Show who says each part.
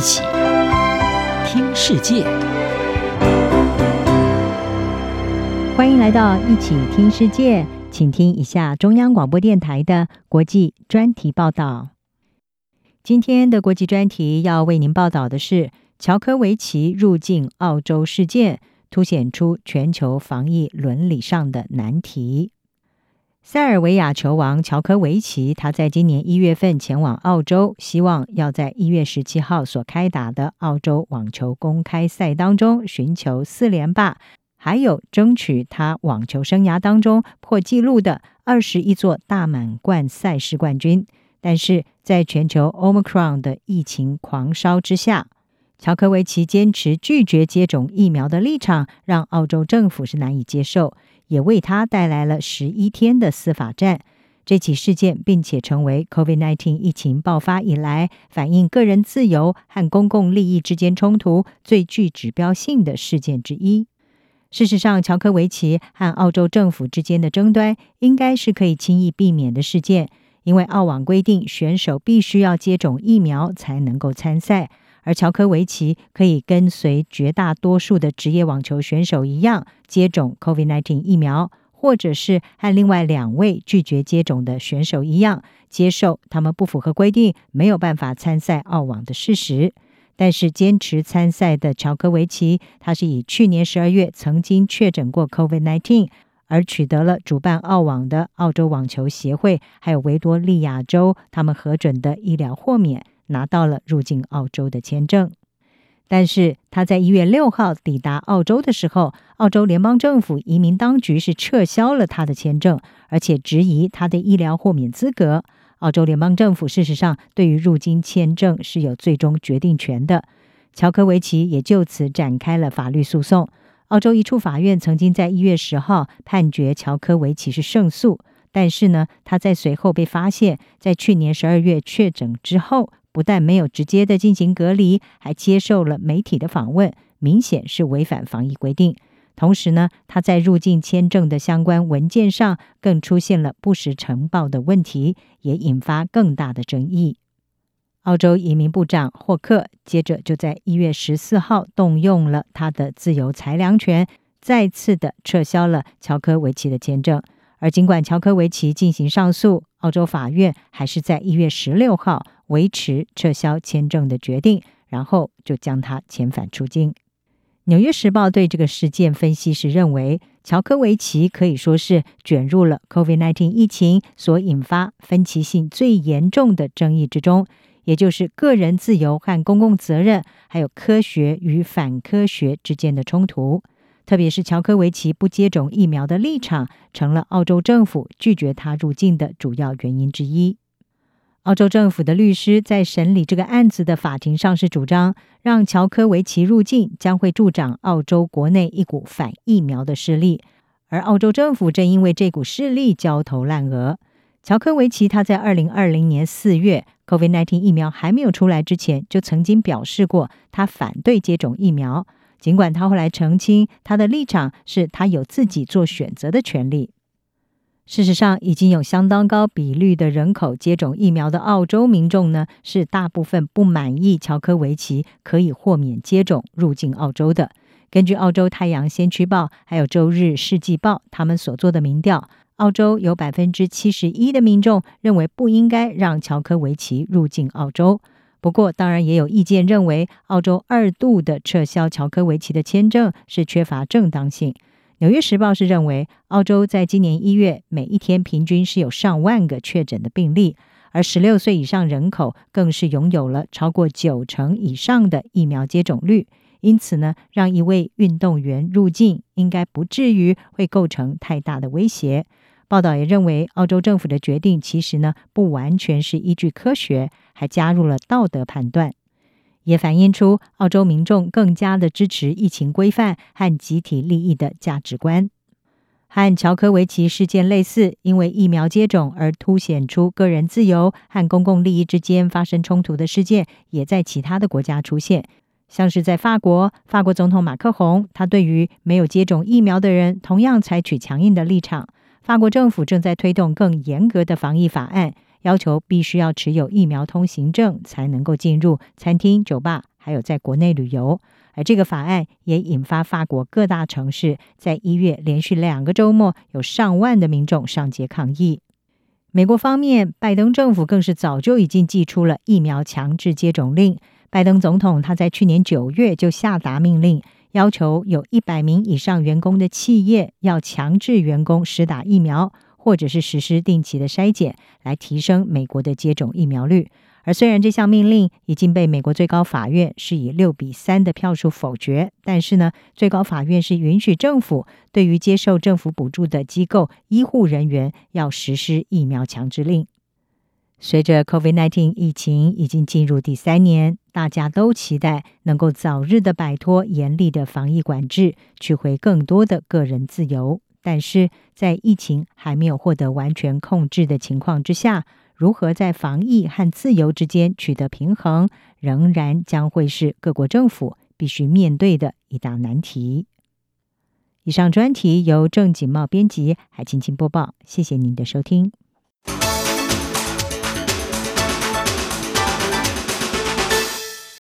Speaker 1: 一起听世界，
Speaker 2: 欢迎来到一起听世界，请听一下中央广播电台的国际专题报道。今天的国际专题要为您报道的是乔科维奇入境澳洲事件，凸显出全球防疫伦理上的难题。塞尔维亚球王乔科维奇，他在今年一月份前往澳洲，希望要在一月十七号所开打的澳洲网球公开赛当中寻求四连霸，还有争取他网球生涯当中破纪录的二十一座大满贯赛事冠军。但是在全球 Omicron 的疫情狂烧之下，乔科维奇坚持拒绝接种疫苗的立场，让澳洲政府是难以接受。也为他带来了十一天的司法战。这起事件，并且成为 COVID-19 疫情爆发以来反映个人自由和公共利益之间冲突最具指标性的事件之一。事实上，乔科维奇和澳洲政府之间的争端应该是可以轻易避免的事件，因为澳网规定选手必须要接种疫苗才能够参赛。而乔科维奇可以跟随绝大多数的职业网球选手一样接种 COVID-19 疫苗，或者是和另外两位拒绝接种的选手一样接受他们不符合规定、没有办法参赛澳网的事实。但是坚持参赛的乔科维奇，他是以去年十二月曾经确诊过 COVID-19，而取得了主办澳网的澳洲网球协会还有维多利亚州他们核准的医疗豁免。拿到了入境澳洲的签证，但是他在一月六号抵达澳洲的时候，澳洲联邦政府移民当局是撤销了他的签证，而且质疑他的医疗豁免资格。澳洲联邦政府事实上对于入境签证是有最终决定权的。乔科维奇也就此展开了法律诉讼。澳洲一处法院曾经在一月十号判决乔科维奇是胜诉，但是呢，他在随后被发现，在去年十二月确诊之后。不但没有直接的进行隔离，还接受了媒体的访问，明显是违反防疫规定。同时呢，他在入境签证的相关文件上更出现了不实呈报的问题，也引发更大的争议。澳洲移民部长霍克接着就在一月十四号动用了他的自由裁量权，再次的撤销了乔科维奇的签证。而尽管乔科维奇进行上诉，澳洲法院还是在一月十六号。维持撤销签证的决定，然后就将他遣返出境。《纽约时报》对这个事件分析时认为，乔科维奇可以说是卷入了 COVID-19 疫情所引发分歧性最严重的争议之中，也就是个人自由和公共责任，还有科学与反科学之间的冲突。特别是乔科维奇不接种疫苗的立场，成了澳洲政府拒绝他入境的主要原因之一。澳洲政府的律师在审理这个案子的法庭上是主张，让乔科维奇入境将会助长澳洲国内一股反疫苗的势力，而澳洲政府正因为这股势力焦头烂额。乔科维奇他在二零二零年四月 COVID-19 疫苗还没有出来之前，就曾经表示过他反对接种疫苗，尽管他后来澄清他的立场是他有自己做选择的权利。事实上，已经有相当高比率的人口接种疫苗的澳洲民众呢，是大部分不满意乔科维奇可以豁免接种入境澳洲的。根据澳洲太阳先驱报还有周日世纪报他们所做的民调，澳洲有百分之七十一的民众认为不应该让乔科维奇入境澳洲。不过，当然也有意见认为，澳洲二度的撤销乔科维奇的签证是缺乏正当性。纽约时报是认为，澳洲在今年一月每一天平均是有上万个确诊的病例，而十六岁以上人口更是拥有了超过九成以上的疫苗接种率。因此呢，让一位运动员入境应该不至于会构成太大的威胁。报道也认为，澳洲政府的决定其实呢不完全是依据科学，还加入了道德判断。也反映出澳洲民众更加的支持疫情规范和集体利益的价值观。和乔科维奇事件类似，因为疫苗接种而凸显出个人自由和公共利益之间发生冲突的事件，也在其他的国家出现。像是在法国，法国总统马克宏，他对于没有接种疫苗的人，同样采取强硬的立场。法国政府正在推动更严格的防疫法案。要求必须要持有疫苗通行证才能够进入餐厅、酒吧还有在国内旅游。而这个法案也引发法国各大城市在一月连续两个周末有上万的民众上街抗议。美国方面，拜登政府更是早就已经寄出了疫苗强制接种令。拜登总统他在去年九月就下达命令，要求有一百名以上员工的企业要强制员工实打疫苗，或者是实施定期的筛检，来提升美国的接种疫苗率。而虽然这项命令已经被美国最高法院是以六比三的票数否决，但是呢，最高法院是允许政府对于接受政府补助的机构医护人员要实施疫苗强制令。随着 COVID-19 疫情已经进入第三年，大家都期待能够早日的摆脱严厉的防疫管制，取回更多的个人自由。但是在疫情还没有获得完全控制的情况之下，如何在防疫和自由之间取得平衡，仍然将会是各国政府必须面对的一大难题。以上专题由郑锦茂编辑，海青青播报。谢谢您的收听。